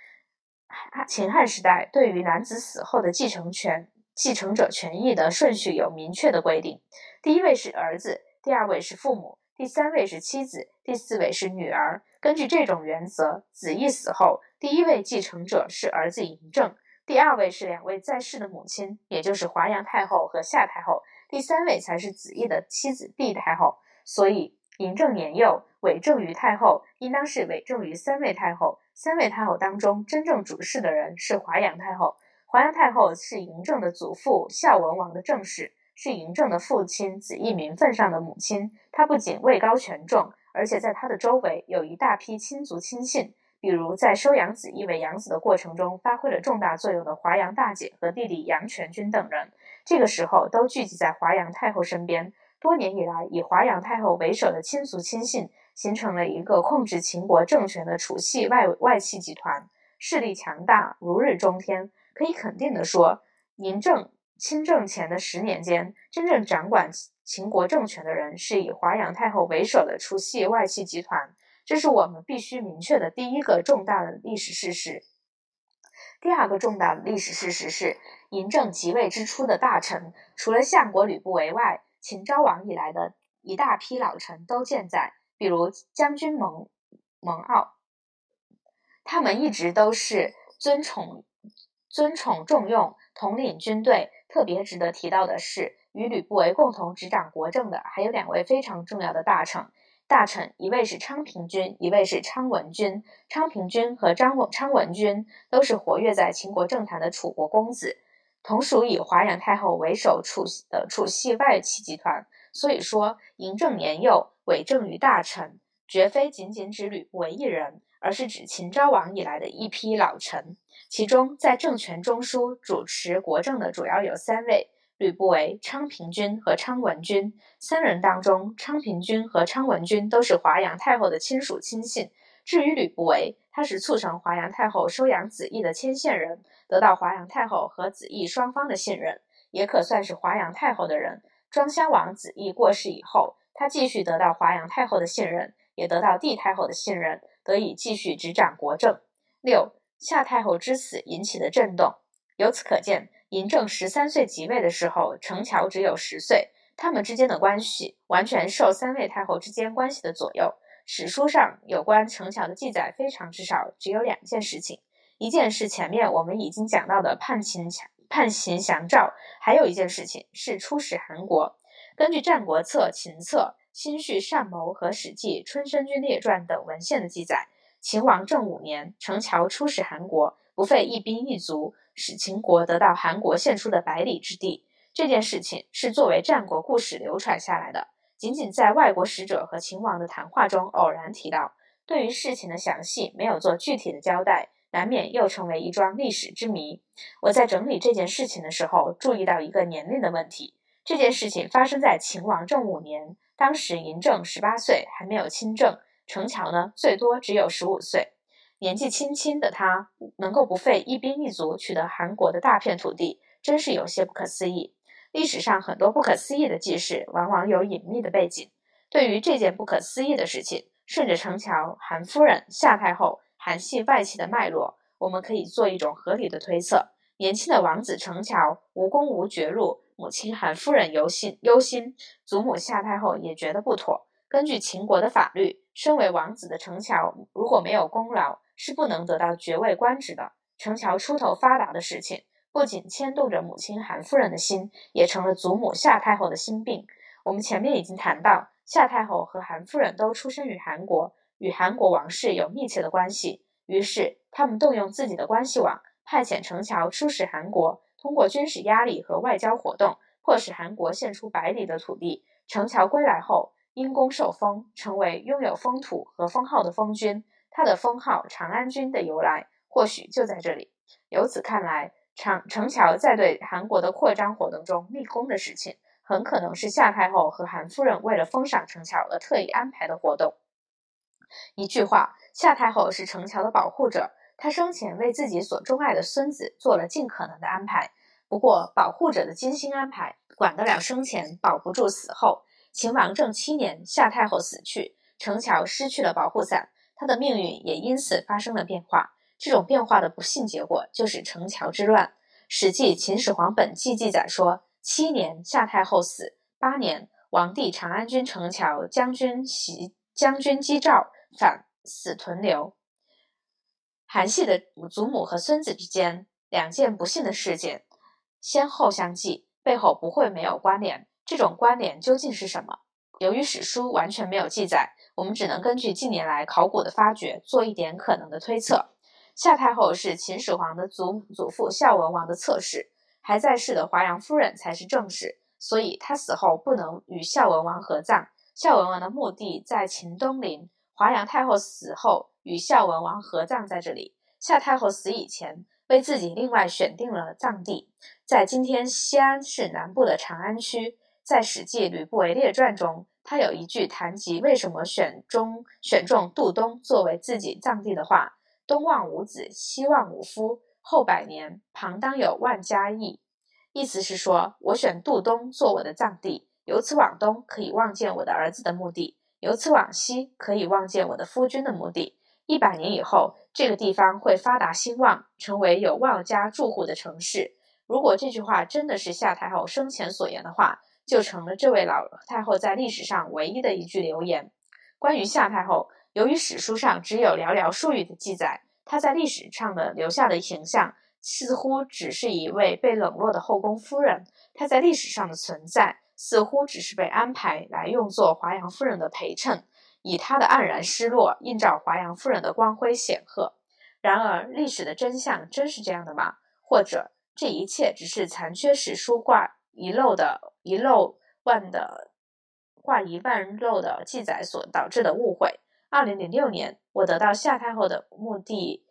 秦汉时代对于男子死后的继承权。继承者权益的顺序有明确的规定，第一位是儿子，第二位是父母，第三位是妻子，第四位是女儿。根据这种原则，子义死后，第一位继承者是儿子嬴政，第二位是两位在世的母亲，也就是华阳太后和夏太后，第三位才是子义的妻子帝太后。所以，嬴政年幼，委政于太后，应当是委政于三位太后。三位太后当中，真正主事的人是华阳太后。华阳太后是嬴政的祖父孝文王的正室，是嬴政的父亲子义名分上的母亲。她不仅位高权重，而且在她的周围有一大批亲族亲信，比如在收养子义为养子的过程中发挥了重大作用的华阳大姐和弟弟杨全军等人，这个时候都聚集在华阳太后身边。多年以来，以华阳太后为首的亲族亲信形成了一个控制秦国政权的楚系外外戚集团，势力强大，如日中天。可以肯定的说，嬴政亲政前的十年间，真正掌管秦国政权的人是以华阳太后为首的除系外戚集团。这是我们必须明确的第一个重大的历史事实。第二个重大的历史事实是，嬴政即位之初的大臣，除了相国吕不韦外，秦昭王以来的一大批老臣都健在，比如将军蒙蒙骜，他们一直都是尊崇尊崇重用，统领军队。特别值得提到的是，与吕不韦共同执掌国政的还有两位非常重要的大臣。大臣一位是昌平君，一位是昌文君。昌平君和张昌文君都是活跃在秦国政坛的楚国公子，同属以华阳太后为首楚的楚系外戚集团。所以说，嬴政年幼，委政于大臣，绝非仅仅指吕不韦一人，而是指秦昭王以来的一批老臣。其中，在政权中枢主持国政的主要有三位。吕不韦、昌平君和昌文君三人当中，昌平君和昌文君都是华阳太后的亲属亲信。至于吕不韦，他是促成华阳太后收养子义的牵线人，得到华阳太后和子义双方的信任，也可算是华阳太后的人。庄襄王子义过世以后，他继续得到华阳太后的信任，也得到帝太后的信任，得以继续执掌国政。六夏太后之死引起的震动，由此可见。嬴政十三岁即位的时候，程乔只有十岁，他们之间的关系完全受三位太后之间关系的左右。史书上有关程乔的记载非常之少，只有两件事情。一件是前面我们已经讲到的叛秦叛秦降赵，还有一件事情是出使韩国。根据《战国策》《秦策》《新序善谋》和《史记·春申君列传》等文献的记载，秦王政五年，程乔出使韩国，不费一兵一卒。使秦国得到韩国献出的百里之地，这件事情是作为战国故事流传下来的。仅仅在外国使者和秦王的谈话中偶然提到，对于事情的详细没有做具体的交代，难免又成为一桩历史之谜。我在整理这件事情的时候，注意到一个年龄的问题。这件事情发生在秦王政五年，当时嬴政十八岁，还没有亲政；程乔呢，最多只有十五岁。年纪轻轻的他能够不费一兵一卒取得韩国的大片土地，真是有些不可思议。历史上很多不可思议的记事，往往有隐秘的背景。对于这件不可思议的事情，顺着程乔、韩夫人、夏太后、韩系外戚的脉络，我们可以做一种合理的推测：年轻的王子程乔无功无爵禄，母亲韩夫人忧心忧心，祖母夏太后也觉得不妥。根据秦国的法律，身为王子的程乔如果没有功劳，是不能得到爵位官职的。程乔出头发达的事情，不仅牵动着母亲韩夫人的心，也成了祖母夏太后的心病。我们前面已经谈到，夏太后和韩夫人都出生于韩国，与韩国王室有密切的关系。于是，他们动用自己的关系网，派遣程乔出使韩国，通过军事压力和外交活动，迫使韩国献出百里的土地。程乔归来后，因功受封，成为拥有封土和封号的封君。他的封号长安君的由来，或许就在这里。由此看来，长程乔在对韩国的扩张活动中立功的事情，很可能是夏太后和韩夫人为了封赏程乔而特意安排的活动。一句话，夏太后是程乔的保护者，她生前为自己所钟爱的孙子做了尽可能的安排。不过，保护者的精心安排，管得了生前，保不住死后。秦王政七年，夏太后死去，城桥失去了保护伞。他的命运也因此发生了变化。这种变化的不幸结果就是城桥之乱。《史记·秦始皇本纪》记载说：七年，夏太后死；八年，王帝长安君城桥将军袭将军击赵，反死屯留。韩系的祖母和孙子之间两件不幸的事件先后相继，背后不会没有关联。这种关联究竟是什么？由于史书完全没有记载。我们只能根据近年来考古的发掘做一点可能的推测。夏太后是秦始皇的祖祖父孝文王的侧室，还在世的华阳夫人才是正室，所以她死后不能与孝文王合葬。孝文王的墓地在秦东陵，华阳太后死后与孝文王合葬在这里。夏太后死以前为自己另外选定了葬地，在今天西安市南部的长安区。在《史记·吕不韦列传》中。他有一句谈及为什么选中选中杜东作为自己葬地的话：“东望无子，西望无夫，后百年旁当有万家邑。”意思是说，我选杜东做我的葬地，由此往东可以望见我的儿子的墓地，由此往西，可以望见我的夫君的墓地。一百年以后，这个地方会发达兴旺，成为有万家住户的城市。如果这句话真的是夏太后生前所言的话，就成了这位老太后在历史上唯一的一句留言。关于夏太后，由于史书上只有寥寥数语的记载，她在历史上的留下的形象似乎只是一位被冷落的后宫夫人。她在历史上的存在，似乎只是被安排来用作华阳夫人的陪衬。以她的黯然失落映照华阳夫人的光辉显赫。然而，历史的真相真是这样的吗？或者，这一切只是残缺史书挂遗漏的遗漏万的挂一万漏的记载所导致的误会？二零零六年，我得到夏太后的墓地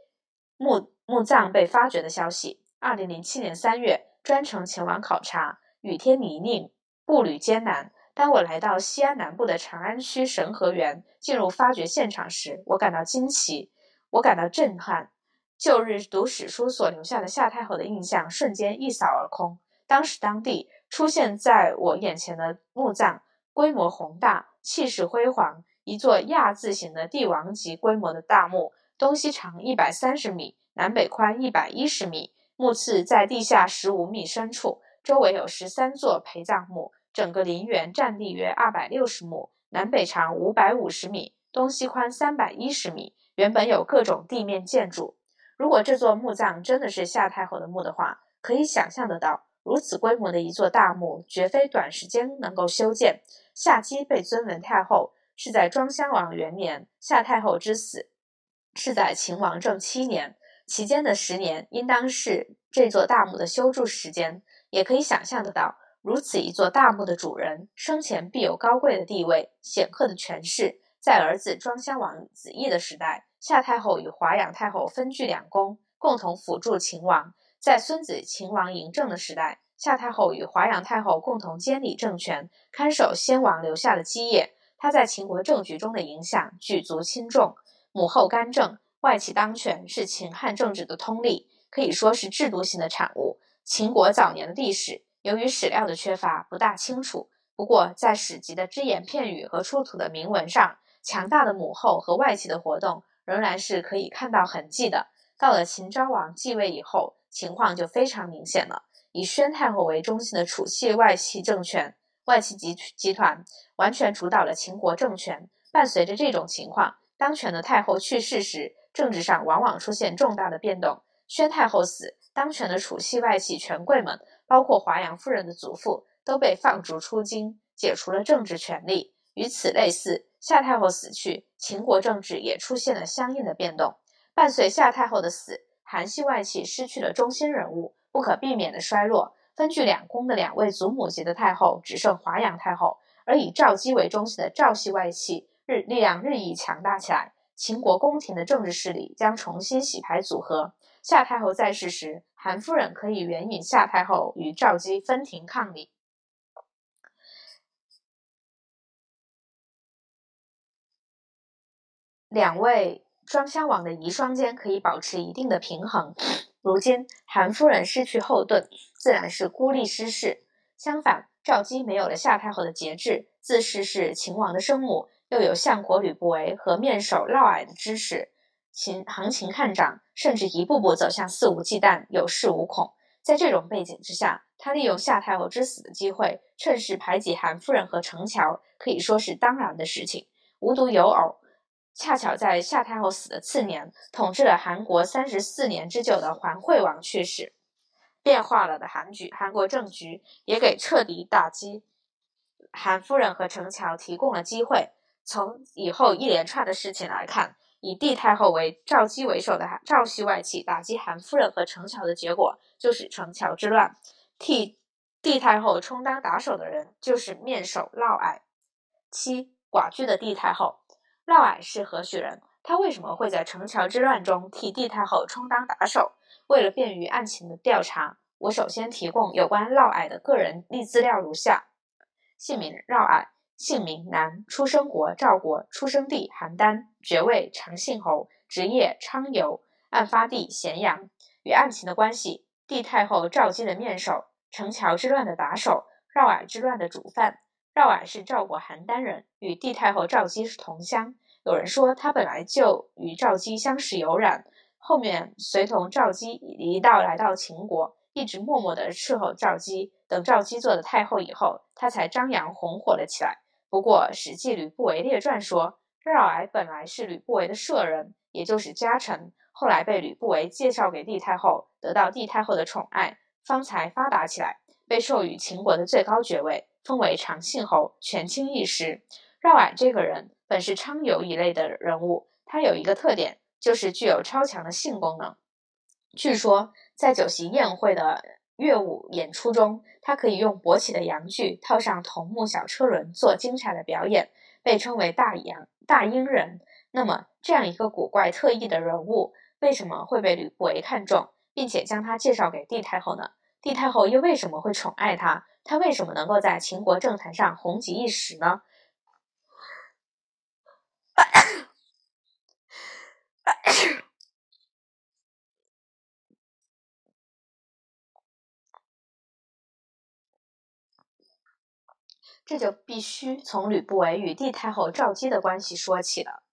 墓墓葬被发掘的消息。二零零七年三月，专程前往考察，雨天泥泞，步履艰难。当我来到西安南部的长安区神和园，进入发掘现场时，我感到惊奇，我感到震撼。旧日读史书所留下的夏太后的印象瞬间一扫而空。当时当地出现在我眼前的墓葬，规模宏大，气势辉煌，一座亚字形的帝王级规模的大墓，东西长一百三十米，南北宽一百一十米，墓次在地下十五米深处，周围有十三座陪葬墓。整个陵园占地约二百六十亩，南北长五百五十米，东西宽三百一十米。原本有各种地面建筑。如果这座墓葬真的是夏太后的墓的话，可以想象得到，如此规模的一座大墓，绝非短时间能够修建。夏姬被尊为太后，是在庄襄王元年；夏太后之死，是在秦王政七年。期间的十年，应当是这座大墓的修筑时间。也可以想象得到。如此一座大墓的主人，生前必有高贵的地位、显赫的权势。在儿子庄襄王子异的时代，夏太后与华阳太后分居两宫，共同辅助秦王；在孙子秦王嬴政的时代，夏太后与华阳太后共同监理政权，看守先王留下的基业。她在秦国政局中的影响举足轻重。母后干政，外戚当权，是秦汉政治的通例，可以说是制度性的产物。秦国早年的历史。由于史料的缺乏，不大清楚。不过，在史籍的只言片语和出土的铭文上，强大的母后和外戚的活动仍然是可以看到痕迹的。到了秦昭王继位以后，情况就非常明显了。以宣太后为中心的楚系外戚政权、外戚集集团完全主导了秦国政权。伴随着这种情况，当权的太后去世时，政治上往往出现重大的变动。宣太后死，当权的楚系外戚权贵们。包括华阳夫人的祖父都被放逐出京，解除了政治权利。与此类似，夏太后死去，秦国政治也出现了相应的变动。伴随夏太后的死，韩系外戚失去了中心人物，不可避免的衰落。分居两宫的两位祖母级的太后只剩华阳太后，而以赵姬为中心的赵系外戚日力量日益强大起来。秦国宫廷的政治势力将重新洗牌组合。夏太后在世时，韩夫人可以援引夏太后与赵姬分庭抗礼，两位双襄王的遗孀间可以保持一定的平衡。如今韩夫人失去后盾，自然是孤立失势。相反，赵姬没有了夏太后的节制，自视是秦王的生母，又有相国吕不韦和面首嫪毐的支持。秦行情看涨，甚至一步步走向肆无忌惮、有恃无恐。在这种背景之下，他利用夏太后之死的机会，趁势排挤韩夫人和程乔，可以说是当然的事情。无独有偶，恰巧在夏太后死的次年，统治了韩国三十四年之久的桓惠王去世，变化了的韩局，韩国政局也给彻底打击韩夫人和程乔提供了机会。从以后一连串的事情来看。以帝太后为赵姬为首的赵系外戚打击韩夫人和程乔的结果，就是程乔之乱。替帝太后充当打手的人，就是面首嫪毐。七寡居的帝太后，嫪毐是何许人？他为什么会在城桥之乱中替帝太后充当打手？为了便于案情的调查，我首先提供有关嫪毐的个人历资料如下：姓名嫪毐。姓名男，出生国赵国，出生地邯郸，爵位长信侯，职业昌游，案发地咸阳。与案情的关系：帝太后赵姬的面首，城桥之乱的打手，嫪毐之乱的主犯。嫪毐是赵国邯郸人，与帝太后赵姬是同乡。有人说他本来就与赵姬相识有染，后面随同赵姬一道来到秦国，一直默默地伺候赵姬。等赵姬做了太后以后，他才张扬红火了起来。不过《史记·吕不韦列传》说，嫪毐本来是吕不韦的舍人，也就是家臣，后来被吕不韦介绍给帝太后，得到帝太后的宠爱，方才发达起来，被授予秦国的最高爵位，封为长信侯，权倾一时。嫪毐这个人本是昌游一类的人物，他有一个特点，就是具有超强的性功能。据说在酒席宴会的乐舞演出中，他可以用勃起的阳具套上桐木小车轮做精彩的表演，被称为大阳大阴人。那么，这样一个古怪特异的人物，为什么会被吕不韦看中，并且将他介绍给帝太后呢？帝太后又为什么会宠爱他？他为什么能够在秦国政坛上红极一时呢？这就必须从吕不韦与帝太后赵姬的关系说起了。